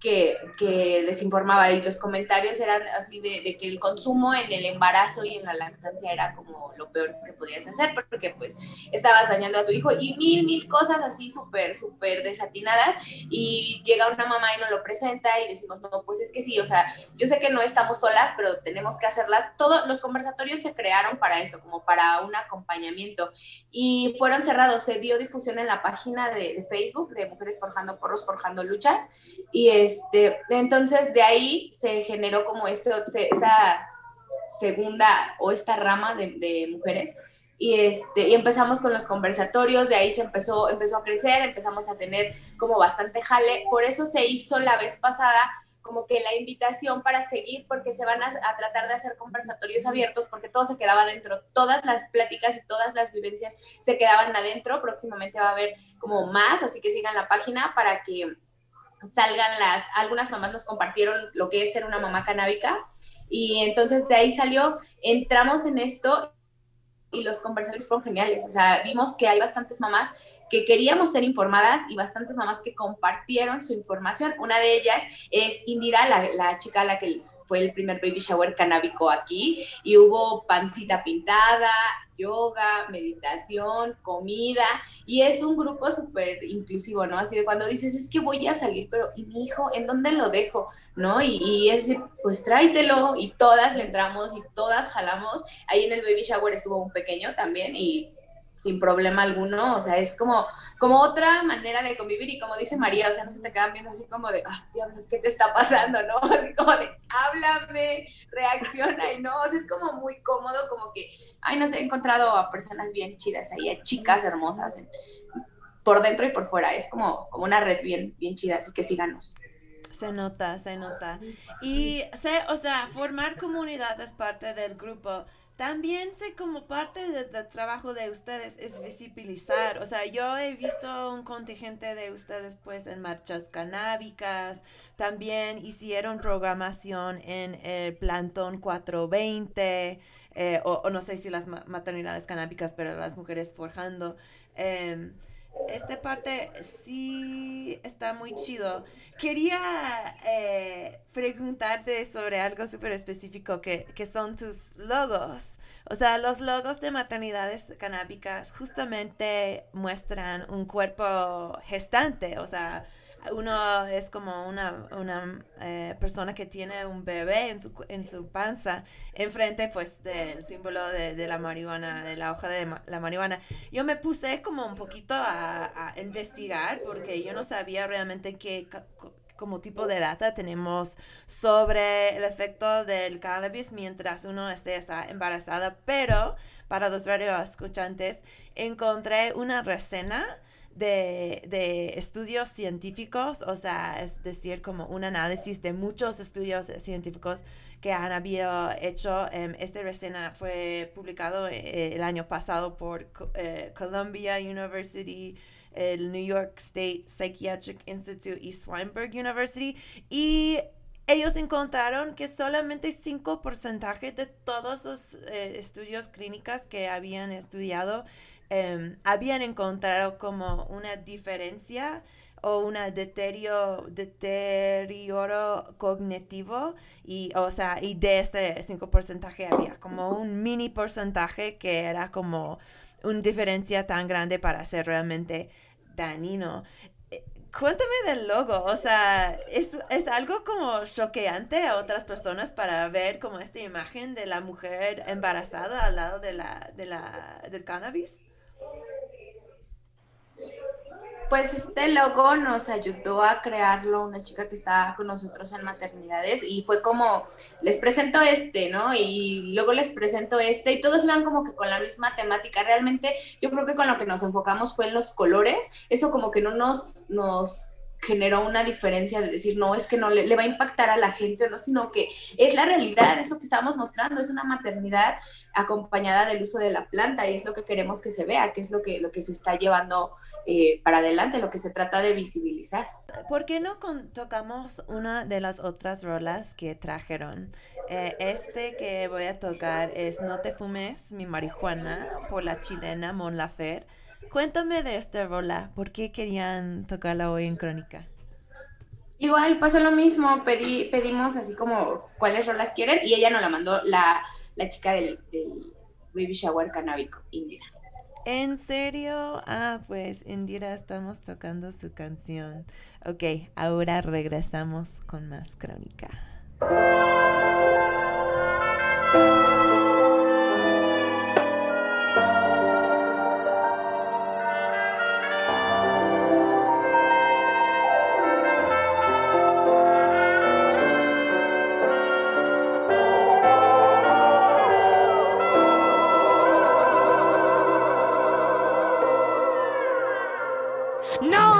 que, que desinformaba y los comentarios eran así de, de, que el consumo en el embarazo y en la lactancia era como lo peor que podías hacer porque pues estabas dañando a tu hijo y mil, mil cosas así súper, súper desatinadas y llega una mamá y nos lo presenta y decimos, no, pues es que sí, o sea, yo sé que no estamos solas, pero tenemos que hacerlas. Todos los conversatorios se crearon para esto, como para un acompañamiento y fueron cerrados, se dio difusión en la página de, de Facebook de Mujeres Forjando Porros, Forjando Luchas y este, entonces de ahí se generó como este, esta segunda o esta rama de, mujeres. Y, este, y empezamos con los conversatorios, de ahí se empezó, empezó a crecer, empezamos a tener como bastante jale, por eso se hizo la vez pasada como que la invitación para seguir, porque se van a, a, tratar de hacer conversatorios abiertos, porque todo se quedaba adentro, todas las pláticas y todas las vivencias se quedaban adentro, próximamente va a haber como más, así que sigan la página para que salgan las, algunas mamás nos compartieron lo que es ser una mamá canábica y entonces de ahí salió, entramos en esto y los conversatorios fueron geniales, o sea, vimos que hay bastantes mamás que queríamos ser informadas y bastantes mamás que compartieron su información. Una de ellas es Indira, la, la chica a la que fue el primer baby shower canábico aquí y hubo pancita pintada, yoga, meditación, comida, y es un grupo súper inclusivo, ¿no? Así de cuando dices, es que voy a salir, pero ¿y mi hijo en dónde lo dejo? ¿No? Y, es pues tráetelo, y todas le entramos y todas jalamos. Ahí en el baby shower estuvo un pequeño también y sin problema alguno, o sea, es como, como otra manera de convivir y como dice María, o sea, no se te quedan viendo así como de, ah, diablos, ¿qué te está pasando? ¿No? [LAUGHS] Así como de, háblame, reacciona y no, o sea, es como muy cómodo, como que, ay, no sé, he encontrado a personas bien chidas ahí, a chicas hermosas por dentro y por fuera, es como, como una red bien, bien chida, así que síganos. Se nota, se nota. Y sé, o sea, formar comunidad es parte del grupo también sé como parte del trabajo de ustedes es visibilizar, o sea, yo he visto un contingente de ustedes pues en marchas canábicas, también hicieron programación en el Plantón 420, eh, o, no sé si las maternidades canábicas, pero las mujeres forjando. Eh, esta parte sí está muy chido. Quería eh, preguntarte sobre algo súper específico que, que, son tus logos. O sea, los logos de maternidades canábicas justamente muestran un cuerpo gestante, o sea, uno es como una, una eh, persona que tiene un bebé en su, en su panza, enfrente pues del símbolo de, la marihuana, de la hoja de la marihuana. Yo me puse como un poquito a, investigar porque yo no sabía realmente qué como tipo de data tenemos sobre el efecto del cannabis mientras uno esté está embarazada, pero para los radioescuchantes encontré una reseña de, de, estudios científicos, o sea, es decir, como un análisis de muchos estudios científicos que han habido hecho. Um, este reseña fue publicado eh, el año pasado por eh, Columbia University, el New York State Psychiatric Institute y Swinburne University. Y ellos encontraron que solamente 5% de todos los eh, estudios clínicos que habían estudiado em, habían encontrado como una diferencia o un deterioro, deterioro cognitivo y o sea y de ese 5% había como un mini porcentaje que era como una diferencia tan grande para ser realmente dañino cuéntame del logo, o sea, ¿es, ¿es, algo como choqueante a otras personas para ver como esta imagen de la mujer embarazada al lado de la, de la, del cannabis? Pues este logo nos ayudó a crearlo una chica que estaba con nosotros en maternidades y fue como, les presento este, ¿no? Y luego les presento este y todos iban como que con la misma temática. Realmente yo creo que con lo que nos enfocamos fue en los colores, eso como que no nos, nos generó una diferencia de decir, no, es que no le, va a impactar a la gente, no, sino que es la realidad, es lo que estábamos mostrando, es una maternidad acompañada del uso de la planta y es lo que queremos que se vea, que es lo que, lo que se está llevando eh, para adelante, lo que se trata de visibilizar. ¿Por qué no tocamos una de las otras rolas que trajeron? Eh, este que voy a tocar es No te fumes mi marihuana por la chilena Mon Lafer. Cuéntame de esta rola, ¿por qué querían tocarla hoy en Crónica? Igual pasó lo mismo, pedí, pedimos así como cuáles rolas quieren y ella nos la mandó la, la chica del, del Baby Shower Canábico, Indira. ¿En serio? Ah, pues Indira estamos tocando su canción. Ok, ahora regresamos con más crónica. No.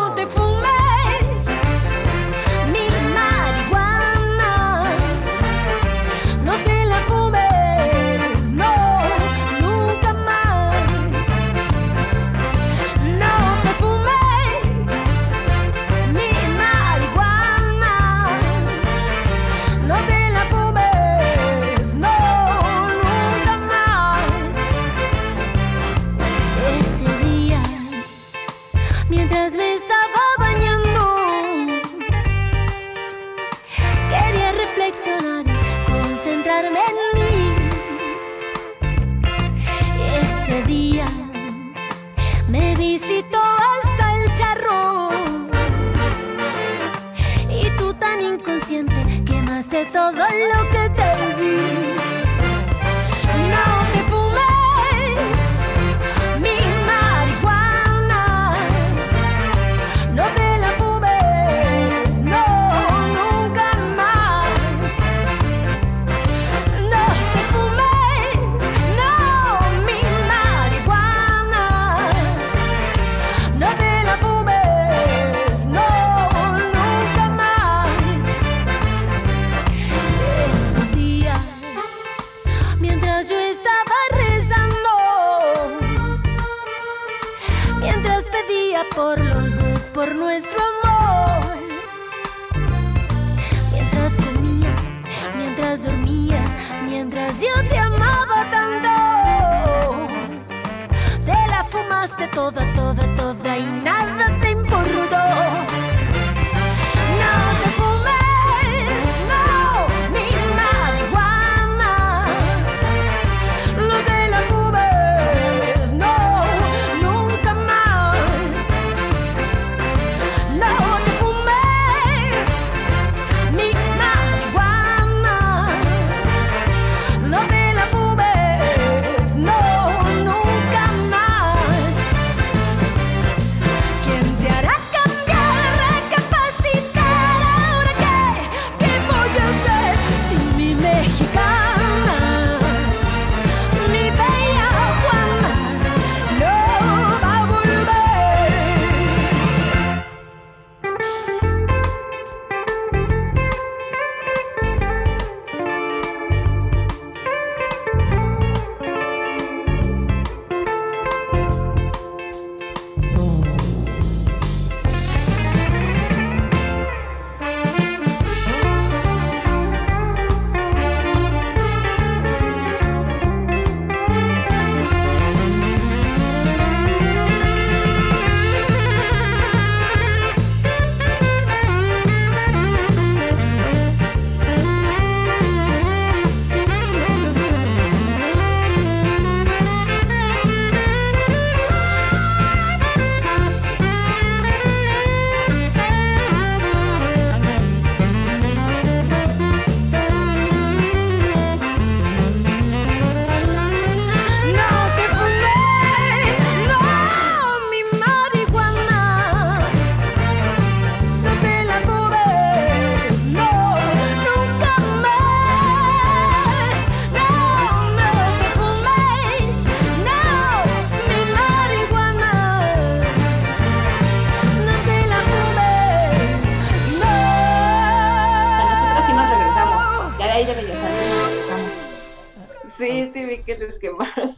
Les quemaron.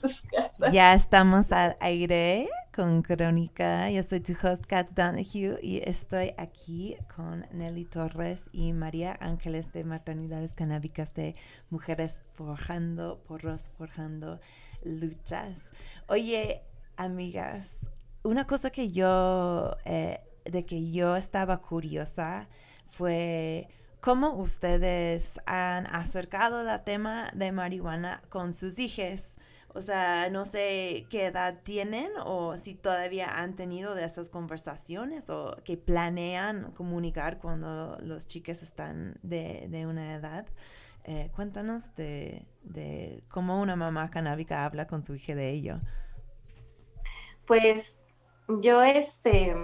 Ya estamos al aire con Crónica. Yo soy tu host, Kat Donahue, y estoy aquí con Nelly Torres y María Ángeles de Maternidades Canábicas de Mujeres Forjando, Porros Forjando Luchas. Oye, amigas, una cosa que yo, eh, de que yo estaba curiosa fue ¿Cómo ustedes han acercado el tema de marihuana con sus hijos? O sea, no sé qué edad tienen o si todavía han tenido de esas conversaciones o que planean comunicar cuando los chicos están de, una edad. Eh, cuéntanos de, de, cómo una mamá canábica habla con su hija de ello. Pues yo este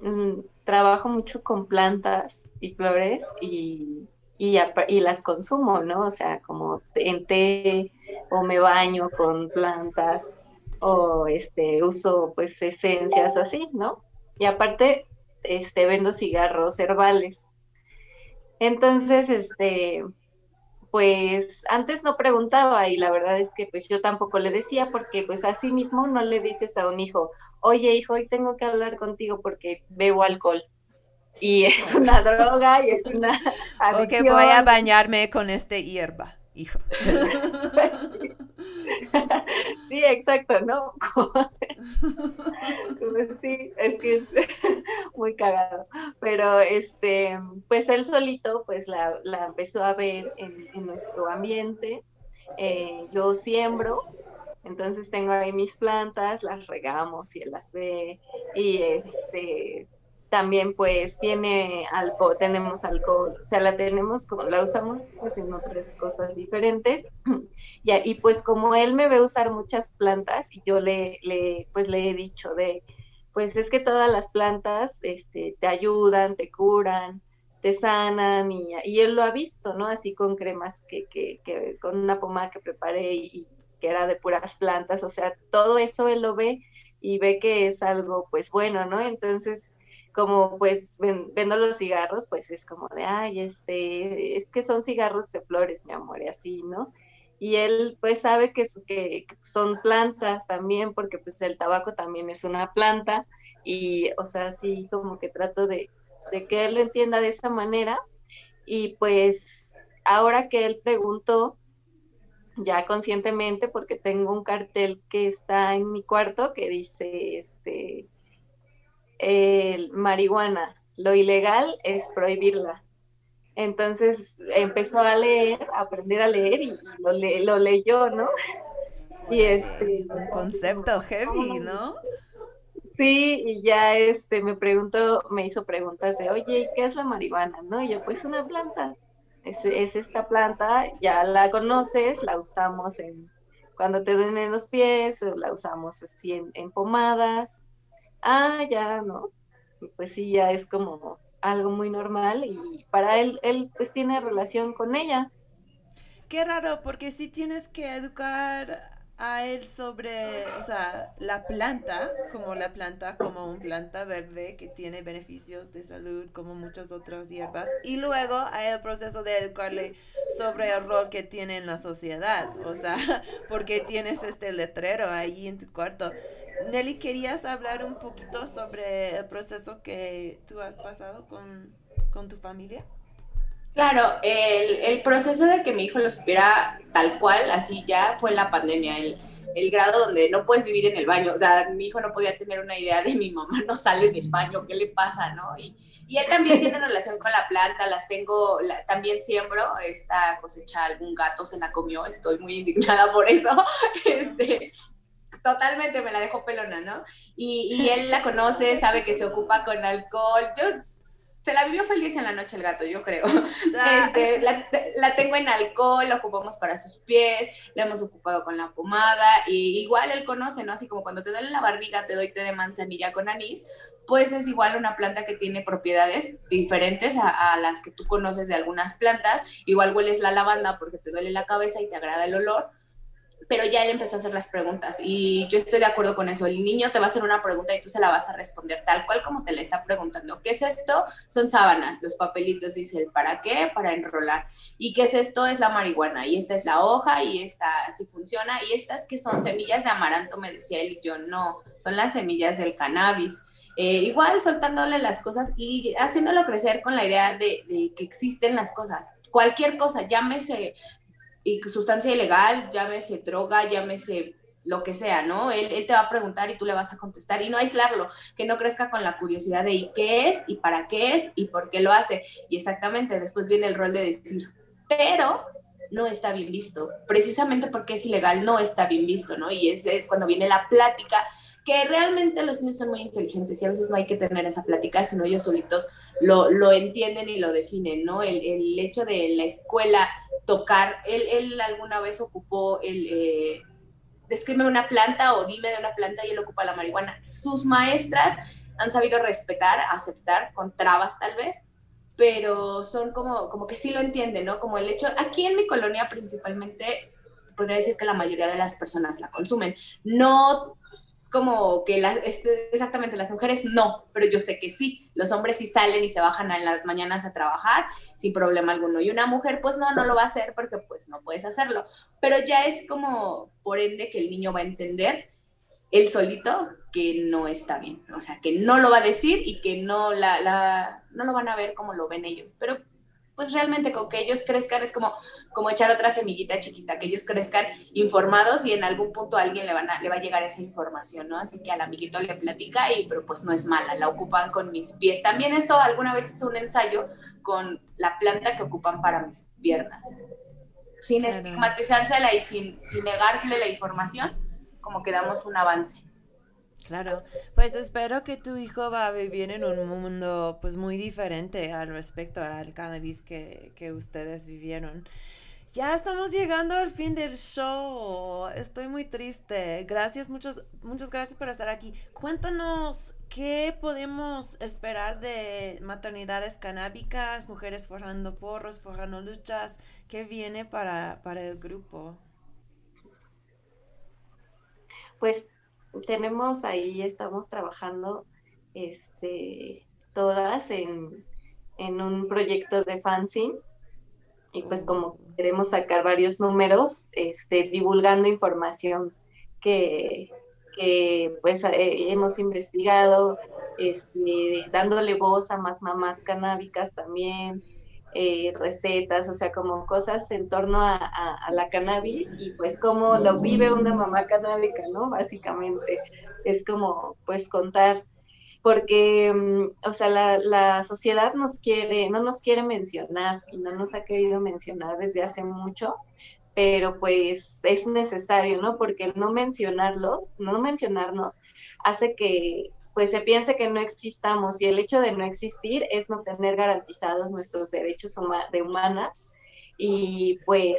Mm, trabajo mucho con plantas y flores y, y, las consumo, ¿no? O sea, como en té o me baño con plantas o este uso pues esencias así, ¿no? Y aparte este vendo cigarros herbales. Entonces, este pues antes no preguntaba y la verdad es que pues yo tampoco le decía porque pues así mismo no le dices a un hijo, oye hijo, hoy tengo que hablar contigo porque bebo alcohol. Y es una [LAUGHS] droga y es una... Adicción. O voy a bañarme con este hierba, hijo. [LAUGHS] [LAUGHS] sí, exacto, ¿no? [LAUGHS] sí, es que es muy cagado. Pero este, pues él solito, pues la, empezó a ver en, nuestro ambiente. Eh, yo siembro, entonces tengo ahí mis plantas, las regamos y él las ve. Y este, también pues tiene alcohol, tenemos alcohol, o sea, la tenemos como, la usamos pues en otras cosas diferentes. [CLEARS THROAT] y, pues como él me ve usar muchas plantas y yo le, le, pues le he dicho de, pues es que todas las plantas este, te ayudan, te curan, te sanan y, y él lo ha visto, ¿no? Así con cremas que, que, que con una pomada que preparé y que era de puras plantas, o sea, todo eso él lo ve y ve que es algo pues bueno, ¿no? Entonces como pues vendo los cigarros, pues es como de, ay, este, es que son cigarros de flores, mi amor, y así, ¿no? Y él pues sabe que, que son plantas también, porque pues el tabaco también es una planta, y o sea, sí, como que trato de, de que él lo entienda de esa manera, y pues ahora que él preguntó, ya conscientemente, porque tengo un cartel que está en mi cuarto que dice, este, el marihuana. Lo ilegal es prohibirla. Entonces empezó a leer, a aprender a leer y, lo, lo leyó, ¿no? Y este... Un concepto heavy, ¿no? Sí, y ya este me preguntó, me hizo preguntas de, oye, ¿qué es la marihuana? ¿No? Y yo, pues una planta. Es, es esta planta, ya la conoces, la usamos en cuando te duelen los pies, la usamos así en, en pomadas, ah, ya, ¿no? Pues sí, ya es como algo muy normal y para él, él pues tiene relación con ella. Qué raro, porque si tienes que educar a él sobre, o sea, la planta, como la planta, como un planta verde que tiene beneficios de salud como muchas otras hierbas, y luego hay el proceso de educarle sobre el rol que tiene en la sociedad, o sea, [LAUGHS] porque tienes este letrero ahí en tu cuarto. Nelly, ¿querías hablar un poquito sobre el proceso que tú has pasado con, tu familia? Claro, el, proceso de que mi hijo lo supiera tal cual, así ya fue la pandemia, el, el, grado donde no puedes vivir en el baño, o sea, mi hijo no podía tener una idea de mi mamá no sale del baño, ¿qué le pasa, no? Y, y él también tiene relación con la planta, las tengo, también siembro, esta cosecha algún gato se la comió, estoy muy indignada por eso, [LAUGHS] este, totalmente me la dejó pelona, ¿no? Y, él la conoce, [LAUGHS] sabe que se ocupa con alcohol. Yo se la vivió feliz en la noche el gato, yo creo. [LAUGHS] Ah. Este, la, tengo en alcohol, la ocupamos para sus pies, la hemos ocupado con la pomada, y igual él conoce, ¿no? Así como cuando te duele la barriga, te doy té de manzanilla con anís, pues es igual una planta que tiene propiedades diferentes a, a, las que tú conoces de algunas plantas. Igual hueles la lavanda porque te duele la cabeza y te agrada el olor pero ya él empezó a hacer las preguntas y yo estoy de acuerdo con eso. El niño te va a hacer una pregunta y tú se la vas a responder tal cual como te la está preguntando. ¿Qué es esto? Son sábanas, los papelitos, dice el para qué, para enrolar. ¿Y qué es esto? Es la marihuana y esta es la hoja y esta sí funciona y estas que son semillas de amaranto, me decía él y yo no, son las semillas del cannabis. Eh, igual soltándole las cosas y haciéndolo crecer con la idea de, de que existen las cosas. Cualquier cosa, llámese y sustancia ilegal, llámese droga, llámese lo que sea, ¿no? Él, él, te va a preguntar y tú le vas a contestar y no aislarlo, que no crezca con la curiosidad de ¿y qué es? ¿y para qué es? ¿y por qué lo hace? Y exactamente, después viene el rol de decir, pero no está bien visto, precisamente porque es ilegal, no está bien visto, ¿no? Y es cuando viene la plática, que realmente los niños son muy inteligentes y a veces no hay que tener esa plática, sino ellos solitos lo, lo entienden y lo definen, ¿no? El, el hecho de la escuela tocar. Él, él alguna vez ocupó el... Eh, describe una planta o dime de una planta y él ocupa la marihuana. Sus maestras han sabido respetar, aceptar, con trabas tal vez, pero son como, como que sí lo entienden, ¿no? Como el hecho, aquí en mi colonia principalmente, podría decir que la mayoría de las personas la consumen. No como que las, exactamente las mujeres no, pero yo sé que sí, los hombres sí salen y se bajan en las mañanas a trabajar sin problema alguno. Y una mujer pues no, no lo va a hacer porque pues no puedes hacerlo, pero ya es como por ende que el niño va a entender él solito que no está bien, o sea, que no lo va a decir y que no, la, la, no lo van a ver como lo ven ellos, pero pues realmente con que ellos crezcan es como, como echar otra semillita chiquita, que ellos crezcan informados y en algún punto a alguien le, van a, le va a llegar esa información, ¿no? Así que al amiguito le platica y, pero pues no es mala, la ocupan con mis pies. También eso alguna vez hice un ensayo con la planta que ocupan para mis piernas. Sin estigmatizársela y sin, sin negarle la información, como que damos un avance. Claro, pues espero que tu hijo va a vivir en un mundo pues muy diferente al respecto al cannabis que, que ustedes vivieron. Ya estamos llegando al fin del show. Estoy muy triste. Gracias, muchas, muchas gracias por estar aquí. Cuéntanos qué podemos esperar de maternidades canábicas, mujeres forjando porros, forjando luchas. ¿Qué viene para, para el grupo? Pues tenemos ahí, estamos trabajando este, todas en, un proyecto de fanzine. Y pues como queremos sacar varios números, este, divulgando información que, pues eh, hemos investigado, este, dándole voz a más mamás canábicas también, eh, recetas, o sea, como cosas en torno a, la cannabis y pues cómo lo vive una mamá canábica, ¿no? Básicamente es como pues contar, porque, mm, o sea, la, la sociedad nos quiere, no nos quiere mencionar y no nos ha querido mencionar desde hace mucho, pero pues es necesario, ¿no? Porque no mencionarlo, no mencionarnos, hace que pues se piense que no existamos y el hecho de no existir es no tener garantizados nuestros derechos de humanas y pues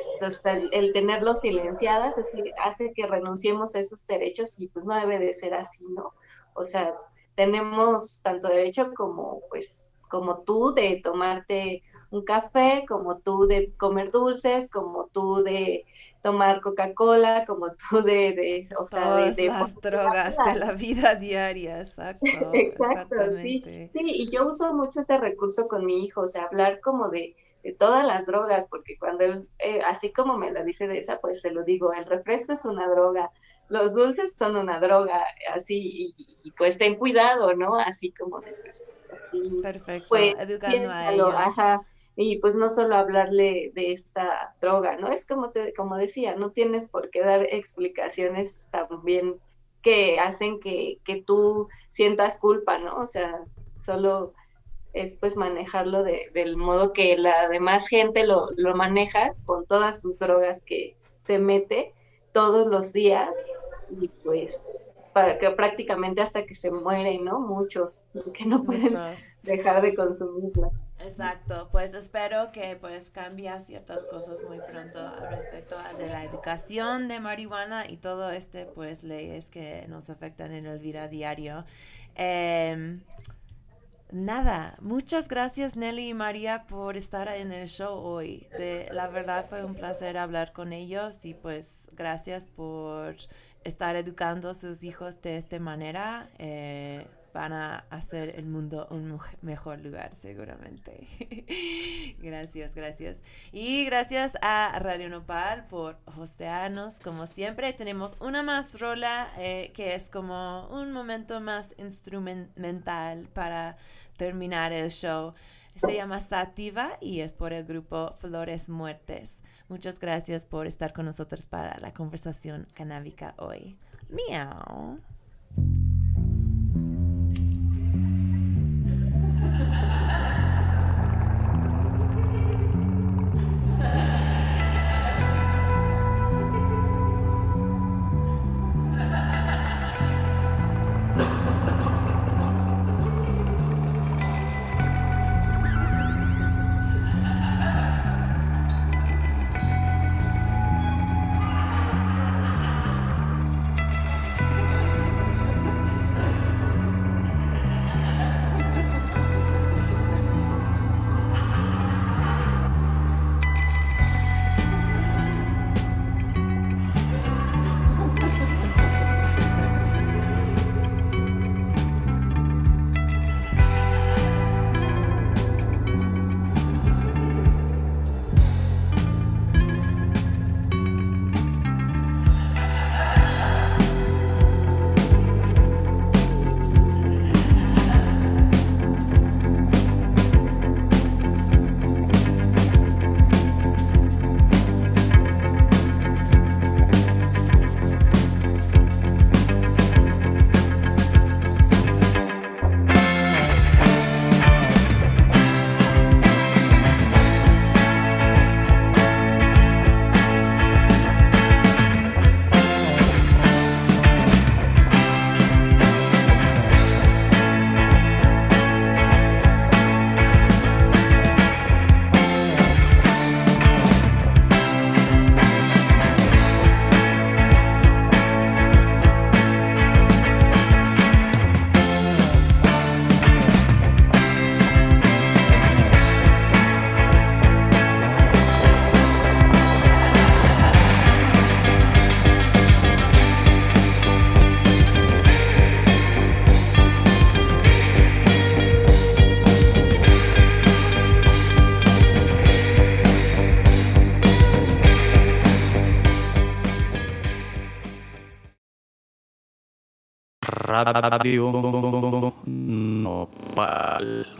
el, tenerlos silenciadas hace que renunciemos a esos derechos y pues no debe de ser así, ¿no? O sea, tenemos tanto derecho como pues como tú de tomarte un café, como tú de comer dulces, como tú de tomar Coca-Cola, como [LAUGHS] tú de, de o sea, de, las drogas de la vida diaria, exacto. [LAUGHS] exacto, sí, sí, y yo uso mucho ese recurso con mi hijo, o sea, hablar como de, de todas las drogas, porque cuando él, eh, así como me la dice de esa, pues se lo digo, el refresco es una droga, los dulces son una droga, así, y, pues ten cuidado, ¿no? Así como de, pues, así. Perfecto, pues, educando a ellos. Ajá, y pues no solo hablarle de esta droga, ¿no? Es como te, como decía, no tienes por qué dar explicaciones también que hacen que, que tú sientas culpa, ¿no? O sea, solo es pues manejarlo de, del modo que la demás gente lo, lo maneja con todas sus drogas que se mete todos los días y pues que prácticamente hasta que se mueren, ¿no? Muchos [LAUGHS] que no pueden dejar de consumirlas. Exacto, pues espero que pues cambie ciertas cosas muy pronto respecto a de la educación de marihuana y todo este pues leyes que nos afectan en el vida diario. Em, nada, muchas gracias Nelly y María por estar en el show hoy. De, la verdad fue un placer hablar con ellos y pues gracias por estar educando a sus hijos de esta manera. Eh, van a hacer el mundo un mejor lugar seguramente. [LAUGHS] gracias, gracias. Y gracias a Radio Nopal por hostearnos como siempre. Tenemos una más rola eh, que es como un momento más instrumental para terminar el show. Se llama Sativa y es por el grupo Flores Muertes. Muchas gracias por estar con nosotros para la conversación canábica hoy. Miau. [LAUGHS] Radio Nopal.